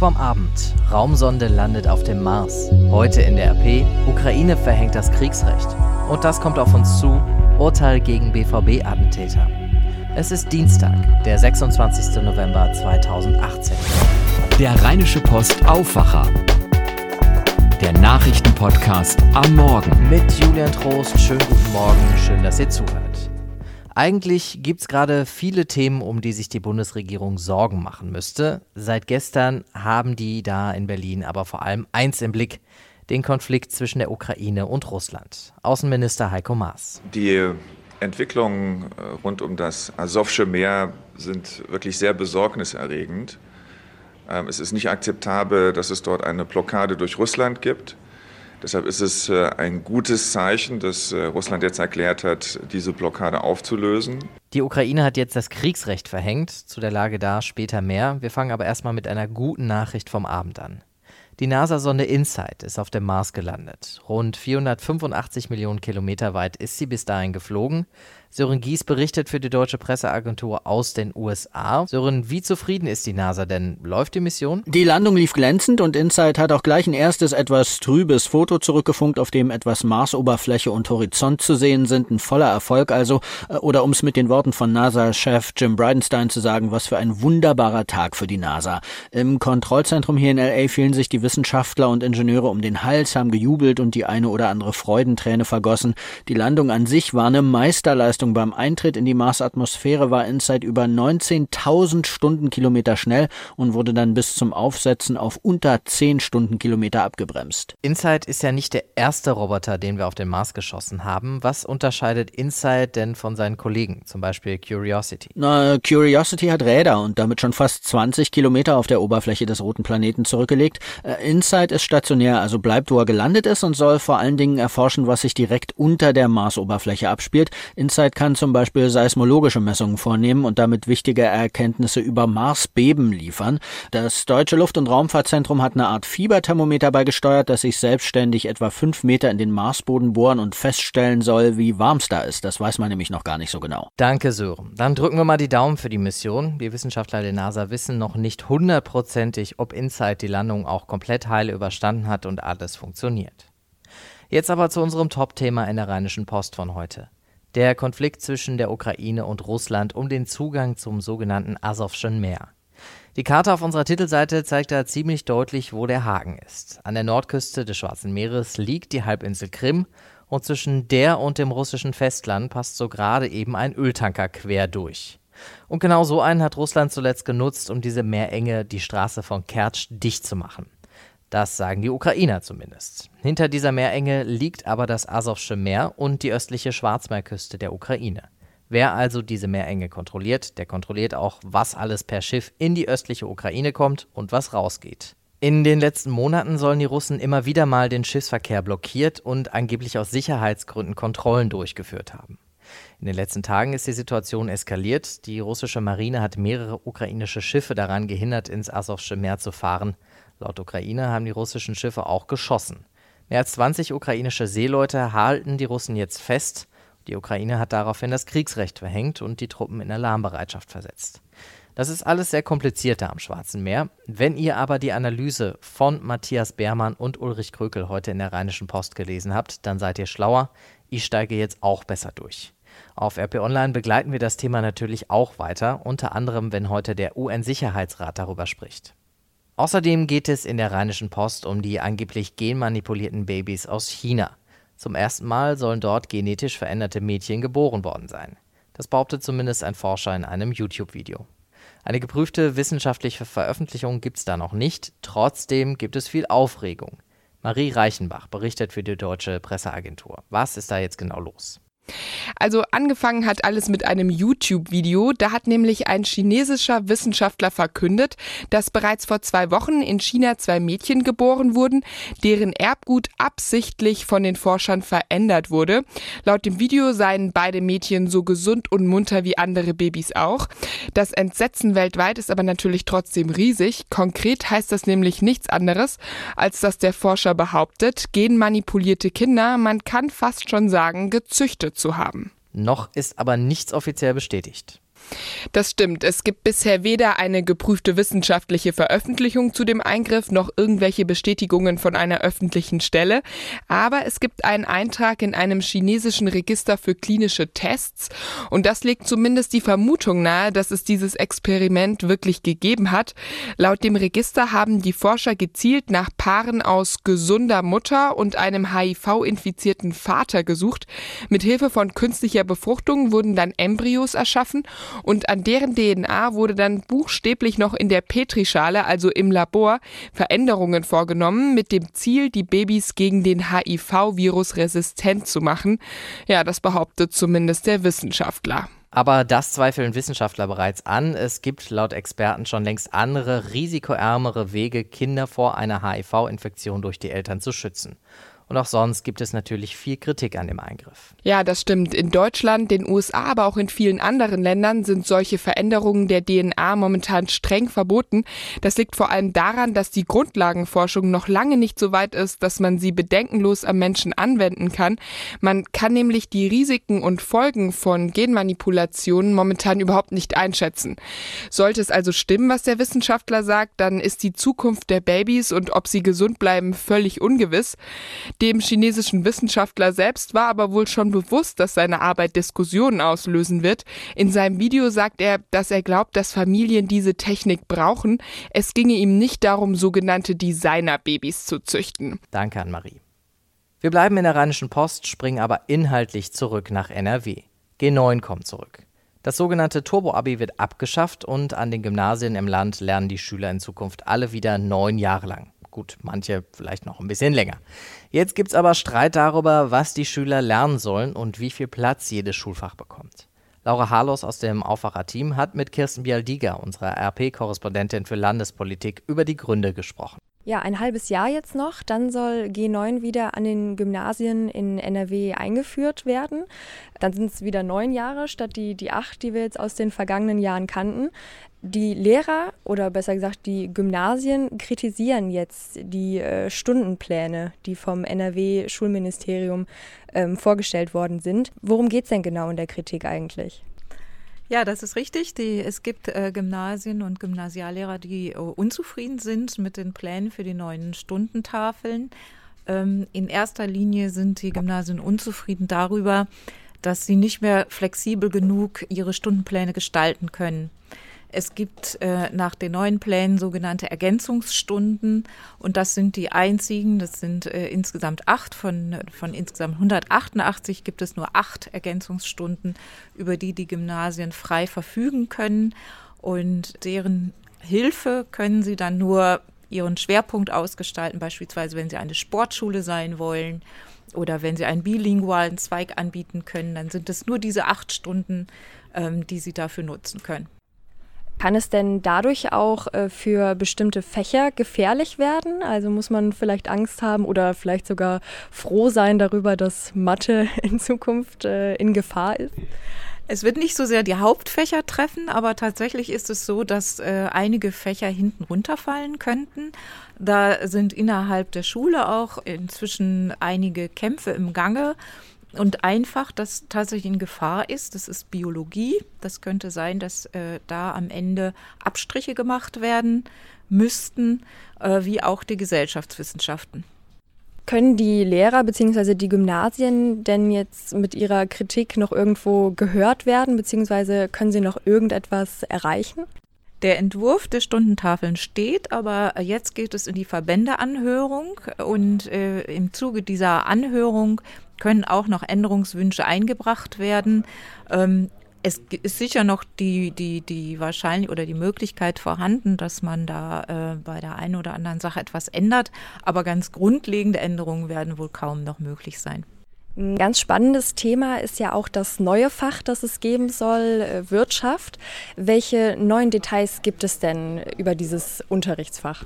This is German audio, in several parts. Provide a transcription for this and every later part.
vorm Abend. Raumsonde landet auf dem Mars. Heute in der RP. Ukraine verhängt das Kriegsrecht. Und das kommt auf uns zu. Urteil gegen BVB-Attentäter. Es ist Dienstag, der 26. November 2018. Der Rheinische Post Aufwacher. Der Nachrichtenpodcast am Morgen. Mit Julian Trost. Schönen guten Morgen. Schön, dass ihr zuhört. Eigentlich gibt es gerade viele Themen, um die sich die Bundesregierung Sorgen machen müsste. Seit gestern haben die da in Berlin aber vor allem eins im Blick, den Konflikt zwischen der Ukraine und Russland. Außenminister Heiko Maas. Die Entwicklungen äh, rund um das Asowsche Meer sind wirklich sehr besorgniserregend. Ähm, es ist nicht akzeptabel, dass es dort eine Blockade durch Russland gibt. Deshalb ist es äh, ein gutes Zeichen, dass äh, Russland jetzt erklärt hat, diese Blockade aufzulösen. Die Ukraine hat jetzt das Kriegsrecht verhängt. Zu der Lage da später mehr. Wir fangen aber erstmal mit einer guten Nachricht vom Abend an. Die NASA-Sonde InSight ist auf dem Mars gelandet. Rund 485 Millionen Kilometer weit ist sie bis dahin geflogen. Sören Gies berichtet für die deutsche Presseagentur aus den USA. Sören, wie zufrieden ist die NASA denn? Läuft die Mission? Die Landung lief glänzend und InSight hat auch gleich ein erstes etwas trübes Foto zurückgefunkt, auf dem etwas Marsoberfläche und Horizont zu sehen sind. Ein voller Erfolg also. Äh, oder um es mit den Worten von NASA-Chef Jim Bridenstine zu sagen, was für ein wunderbarer Tag für die NASA. Im Kontrollzentrum hier in LA fielen sich die Wissenschaftler und Ingenieure um den Hals, haben gejubelt und die eine oder andere Freudenträne vergossen. Die Landung an sich war eine Meisterleistung Leistung beim Eintritt in die Marsatmosphäre war InSight über 19.000 Stundenkilometer schnell und wurde dann bis zum Aufsetzen auf unter 10 Stundenkilometer abgebremst. InSight ist ja nicht der erste Roboter, den wir auf den Mars geschossen haben. Was unterscheidet InSight denn von seinen Kollegen, zum Beispiel Curiosity? Na, Curiosity hat Räder und damit schon fast 20 Kilometer auf der Oberfläche des roten Planeten zurückgelegt. Äh, InSight ist stationär, also bleibt, wo er gelandet ist und soll vor allen Dingen erforschen, was sich direkt unter der Marsoberfläche abspielt. InSight Website kann zum Beispiel seismologische Messungen vornehmen und damit wichtige Erkenntnisse über Marsbeben liefern. Das Deutsche Luft- und Raumfahrtzentrum hat eine Art Fieberthermometer beigesteuert, das sich selbstständig etwa fünf Meter in den Marsboden bohren und feststellen soll, wie warm es da ist. Das weiß man nämlich noch gar nicht so genau. Danke, Sören. Dann drücken wir mal die Daumen für die Mission. Wir Wissenschaftler der NASA wissen noch nicht hundertprozentig, ob InSight die Landung auch komplett heile überstanden hat und alles funktioniert. Jetzt aber zu unserem Top-Thema in der Rheinischen Post von heute. Der Konflikt zwischen der Ukraine und Russland um den Zugang zum sogenannten Asowschen Meer. Die Karte auf unserer Titelseite zeigt da ziemlich deutlich, wo der Haken ist. An der Nordküste des Schwarzen Meeres liegt die Halbinsel Krim und zwischen der und dem russischen Festland passt so gerade eben ein Öltanker quer durch. Und genau so einen hat Russland zuletzt genutzt, um diese Meerenge, die Straße von Kertsch, dicht zu machen. Das sagen die Ukrainer zumindest. Hinter dieser Meerenge liegt aber das Asowsche Meer und die östliche Schwarzmeerküste der Ukraine. Wer also diese Meerenge kontrolliert, der kontrolliert auch, was alles per Schiff in die östliche Ukraine kommt und was rausgeht. In den letzten Monaten sollen die Russen immer wieder mal den Schiffsverkehr blockiert und angeblich aus Sicherheitsgründen Kontrollen durchgeführt haben. In den letzten Tagen ist die Situation eskaliert. Die russische Marine hat mehrere ukrainische Schiffe daran gehindert, ins Asowsche Meer zu fahren. Laut Ukraine haben die russischen Schiffe auch geschossen. Mehr als 20 ukrainische Seeleute halten die Russen jetzt fest. Die Ukraine hat daraufhin das Kriegsrecht verhängt und die Truppen in Alarmbereitschaft versetzt. Das ist alles sehr kompliziert da am Schwarzen Meer. Wenn ihr aber die Analyse von Matthias Beermann und Ulrich Krökel heute in der Rheinischen Post gelesen habt, dann seid ihr schlauer. Ich steige jetzt auch besser durch. Auf RP Online begleiten wir das Thema natürlich auch weiter, unter anderem, wenn heute der UN-Sicherheitsrat darüber spricht. Außerdem geht es in der Rheinischen Post um die angeblich genmanipulierten Babys aus China. Zum ersten Mal sollen dort genetisch veränderte Mädchen geboren worden sein. Das behauptet zumindest ein Forscher in einem YouTube-Video. Eine geprüfte wissenschaftliche Veröffentlichung gibt es da noch nicht, trotzdem gibt es viel Aufregung. Marie Reichenbach berichtet für die Deutsche Presseagentur. Was ist da jetzt genau los? Also angefangen hat alles mit einem YouTube-Video. Da hat nämlich ein chinesischer Wissenschaftler verkündet, dass bereits vor zwei Wochen in China zwei Mädchen geboren wurden, deren Erbgut absichtlich von den Forschern verändert wurde. Laut dem Video seien beide Mädchen so gesund und munter wie andere Babys auch. Das Entsetzen weltweit ist aber natürlich trotzdem riesig. Konkret heißt das nämlich nichts anderes, als dass der Forscher behauptet, genmanipulierte Kinder, man kann fast schon sagen, gezüchtet zu haben. Noch ist aber nichts offiziell bestätigt. Das stimmt. Es gibt bisher weder eine geprüfte wissenschaftliche Veröffentlichung zu dem Eingriff noch irgendwelche Bestätigungen von einer öffentlichen Stelle. Aber es gibt einen Eintrag in einem chinesischen Register für klinische Tests. Und das legt zumindest die Vermutung nahe, dass es dieses Experiment wirklich gegeben hat. Laut dem Register haben die Forscher gezielt nach Paaren aus gesunder Mutter und einem HIV-infizierten Vater gesucht. Mit Hilfe von künstlicher Befruchtung wurden dann Embryos erschaffen und an deren DNA wurde dann buchstäblich noch in der Petrischale, also im Labor, Veränderungen vorgenommen, mit dem Ziel, die Babys gegen den HIV-Virus resistent zu machen. Ja, das behauptet zumindest der Wissenschaftler. Aber das zweifeln Wissenschaftler bereits an. Es gibt laut Experten schon längst andere, risikoärmere Wege, Kinder vor einer HIV-Infektion durch die Eltern zu schützen. Und auch sonst gibt es natürlich viel Kritik an dem Eingriff. Ja, das stimmt. In Deutschland, den USA, aber auch in vielen anderen Ländern sind solche Veränderungen der DNA momentan streng verboten. Das liegt vor allem daran, dass die Grundlagenforschung noch lange nicht so weit ist, dass man sie bedenkenlos am Menschen anwenden kann. Man kann nämlich die Risiken und Folgen von Genmanipulationen momentan überhaupt nicht einschätzen. Sollte es also stimmen, was der Wissenschaftler sagt, dann ist die Zukunft der Babys und ob sie gesund bleiben völlig ungewiss. Dem chinesischen Wissenschaftler selbst war aber wohl schon bewusst, dass seine Arbeit Diskussionen auslösen wird. In seinem Video sagt er, dass er glaubt, dass Familien diese Technik brauchen. Es ginge ihm nicht darum, sogenannte Designerbabys zu züchten. Danke an Marie. Wir bleiben in der Rheinischen Post, springen aber inhaltlich zurück nach NRW. G9 kommt zurück. Das sogenannte Turbo-Abi wird abgeschafft und an den Gymnasien im Land lernen die Schüler in Zukunft alle wieder neun Jahre lang. Gut, manche vielleicht noch ein bisschen länger. Jetzt gibt es aber Streit darüber, was die Schüler lernen sollen und wie viel Platz jedes Schulfach bekommt. Laura Harlos aus dem Aufwacher-Team hat mit Kirsten Bialdiger, unserer RP-Korrespondentin für Landespolitik, über die Gründe gesprochen. Ja, ein halbes Jahr jetzt noch. Dann soll G9 wieder an den Gymnasien in NRW eingeführt werden. Dann sind es wieder neun Jahre statt die, die acht, die wir jetzt aus den vergangenen Jahren kannten. Die Lehrer oder besser gesagt die Gymnasien kritisieren jetzt die äh, Stundenpläne, die vom NRW-Schulministerium ähm, vorgestellt worden sind. Worum geht es denn genau in der Kritik eigentlich? Ja, das ist richtig. Die, es gibt äh, Gymnasien und Gymnasiallehrer, die äh, unzufrieden sind mit den Plänen für die neuen Stundentafeln. Ähm, in erster Linie sind die Gymnasien unzufrieden darüber, dass sie nicht mehr flexibel genug ihre Stundenpläne gestalten können. Es gibt äh, nach den neuen Plänen sogenannte Ergänzungsstunden. Und das sind die einzigen, das sind äh, insgesamt acht, von, von insgesamt 188 gibt es nur acht Ergänzungsstunden, über die die Gymnasien frei verfügen können. Und deren Hilfe können sie dann nur ihren Schwerpunkt ausgestalten, beispielsweise wenn sie eine Sportschule sein wollen oder wenn sie einen bilingualen Zweig anbieten können, dann sind es nur diese acht Stunden, ähm, die sie dafür nutzen können. Kann es denn dadurch auch äh, für bestimmte Fächer gefährlich werden? Also muss man vielleicht Angst haben oder vielleicht sogar froh sein darüber, dass Mathe in Zukunft äh, in Gefahr ist? Es wird nicht so sehr die Hauptfächer treffen, aber tatsächlich ist es so, dass äh, einige Fächer hinten runterfallen könnten. Da sind innerhalb der Schule auch inzwischen einige Kämpfe im Gange und einfach, das tatsächlich in Gefahr ist, das ist Biologie. Das könnte sein, dass äh, da am Ende Abstriche gemacht werden müssten, äh, wie auch die Gesellschaftswissenschaften. Können die Lehrer bzw. die Gymnasien denn jetzt mit ihrer Kritik noch irgendwo gehört werden, beziehungsweise können sie noch irgendetwas erreichen? Der Entwurf der Stundentafeln steht, aber jetzt geht es in die Verbändeanhörung und äh, im Zuge dieser Anhörung können auch noch Änderungswünsche eingebracht werden. Ähm, es ist sicher noch die, die, die wahrscheinlich oder die Möglichkeit vorhanden, dass man da äh, bei der einen oder anderen Sache etwas ändert, aber ganz grundlegende Änderungen werden wohl kaum noch möglich sein. Ein ganz spannendes Thema ist ja auch das neue Fach, das es geben soll, äh, Wirtschaft. Welche neuen Details gibt es denn über dieses Unterrichtsfach?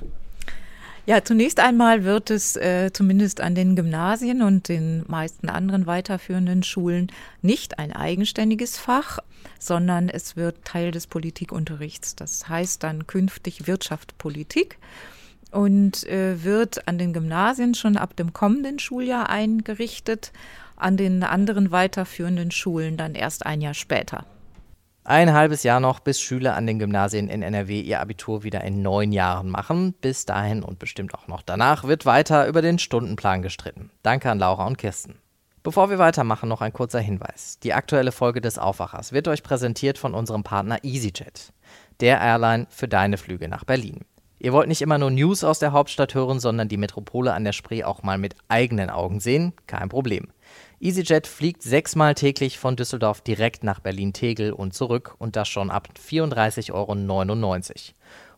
Ja, zunächst einmal wird es äh, zumindest an den Gymnasien und den meisten anderen weiterführenden Schulen nicht ein eigenständiges Fach, sondern es wird Teil des Politikunterrichts. Das heißt dann künftig Wirtschaft Politik und äh, wird an den Gymnasien schon ab dem kommenden Schuljahr eingerichtet, an den anderen weiterführenden Schulen dann erst ein Jahr später. Ein halbes Jahr noch, bis Schüler an den Gymnasien in NRW ihr Abitur wieder in neun Jahren machen. Bis dahin und bestimmt auch noch danach wird weiter über den Stundenplan gestritten. Danke an Laura und Kirsten. Bevor wir weitermachen, noch ein kurzer Hinweis. Die aktuelle Folge des Aufwachers wird euch präsentiert von unserem Partner EasyJet, der Airline für deine Flüge nach Berlin. Ihr wollt nicht immer nur News aus der Hauptstadt hören, sondern die Metropole an der Spree auch mal mit eigenen Augen sehen? Kein Problem. EasyJet fliegt sechsmal täglich von Düsseldorf direkt nach Berlin-Tegel und zurück und das schon ab 34,99 Euro.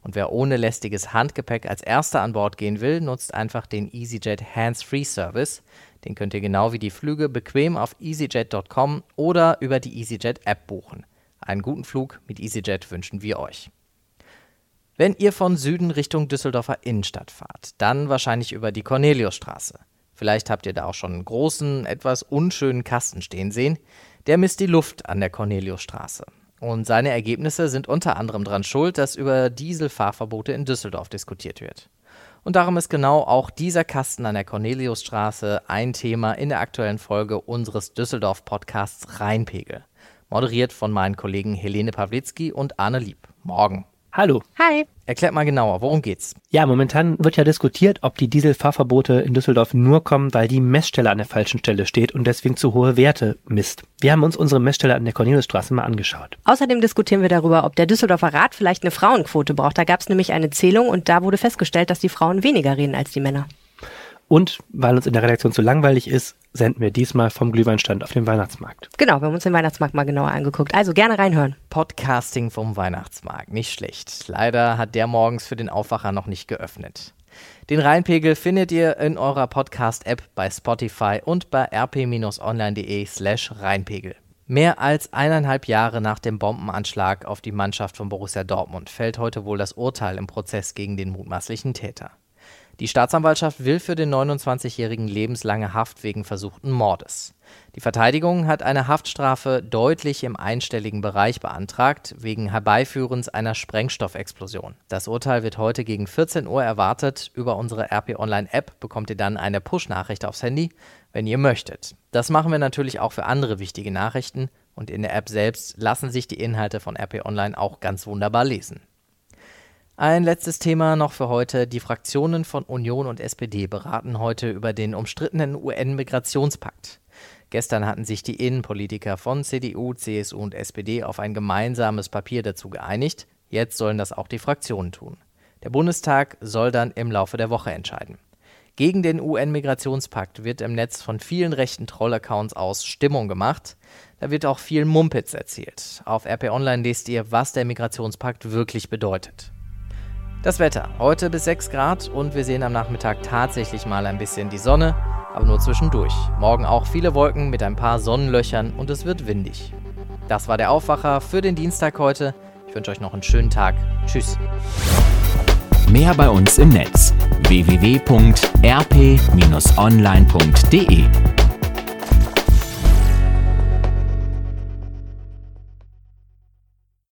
Und wer ohne lästiges Handgepäck als erster an Bord gehen will, nutzt einfach den EasyJet Hands-Free Service. Den könnt ihr genau wie die Flüge bequem auf easyjet.com oder über die EasyJet App buchen. Einen guten Flug mit EasyJet wünschen wir euch. Wenn ihr von Süden Richtung Düsseldorfer Innenstadt fahrt, dann wahrscheinlich über die Corneliusstraße. Vielleicht habt ihr da auch schon einen großen, etwas unschönen Kasten stehen sehen. Der misst die Luft an der Corneliusstraße. Und seine Ergebnisse sind unter anderem daran schuld, dass über Dieselfahrverbote in Düsseldorf diskutiert wird. Und darum ist genau auch dieser Kasten an der Corneliusstraße ein Thema in der aktuellen Folge unseres Düsseldorf-Podcasts Rheinpegel. Moderiert von meinen Kollegen Helene Pawlitzki und Arne Lieb. Morgen. Hallo. Hi. Erklärt mal genauer, worum geht's? Ja, momentan wird ja diskutiert, ob die Dieselfahrverbote in Düsseldorf nur kommen, weil die Messstelle an der falschen Stelle steht und deswegen zu hohe Werte misst. Wir haben uns unsere Messstelle an der Corneliusstraße mal angeschaut. Außerdem diskutieren wir darüber, ob der Düsseldorfer Rat vielleicht eine Frauenquote braucht. Da gab es nämlich eine Zählung und da wurde festgestellt, dass die Frauen weniger reden als die Männer. Und weil uns in der Redaktion zu langweilig ist, senden wir diesmal vom Glühweinstand auf dem Weihnachtsmarkt. Genau, wir haben uns den Weihnachtsmarkt mal genauer angeguckt. Also gerne reinhören. Podcasting vom Weihnachtsmarkt, nicht schlecht. Leider hat der morgens für den Aufwacher noch nicht geöffnet. Den Rheinpegel findet ihr in eurer Podcast-App bei Spotify und bei rp-online.de slash Rheinpegel. Mehr als eineinhalb Jahre nach dem Bombenanschlag auf die Mannschaft von Borussia Dortmund fällt heute wohl das Urteil im Prozess gegen den mutmaßlichen Täter. Die Staatsanwaltschaft will für den 29-Jährigen lebenslange Haft wegen versuchten Mordes. Die Verteidigung hat eine Haftstrafe deutlich im einstelligen Bereich beantragt, wegen Herbeiführens einer Sprengstoffexplosion. Das Urteil wird heute gegen 14 Uhr erwartet. Über unsere RP Online App bekommt ihr dann eine Push-Nachricht aufs Handy, wenn ihr möchtet. Das machen wir natürlich auch für andere wichtige Nachrichten und in der App selbst lassen sich die Inhalte von RP Online auch ganz wunderbar lesen. Ein letztes Thema noch für heute. Die Fraktionen von Union und SPD beraten heute über den umstrittenen UN-Migrationspakt. Gestern hatten sich die Innenpolitiker von CDU, CSU und SPD auf ein gemeinsames Papier dazu geeinigt. Jetzt sollen das auch die Fraktionen tun. Der Bundestag soll dann im Laufe der Woche entscheiden. Gegen den UN-Migrationspakt wird im Netz von vielen rechten Troll-Accounts aus Stimmung gemacht. Da wird auch viel Mumpitz erzählt. Auf RP Online lest ihr, was der Migrationspakt wirklich bedeutet. Das Wetter. Heute bis 6 Grad und wir sehen am Nachmittag tatsächlich mal ein bisschen die Sonne, aber nur zwischendurch. Morgen auch viele Wolken mit ein paar Sonnenlöchern und es wird windig. Das war der Aufwacher für den Dienstag heute. Ich wünsche euch noch einen schönen Tag. Tschüss. Mehr bei uns im Netz www.rp-online.de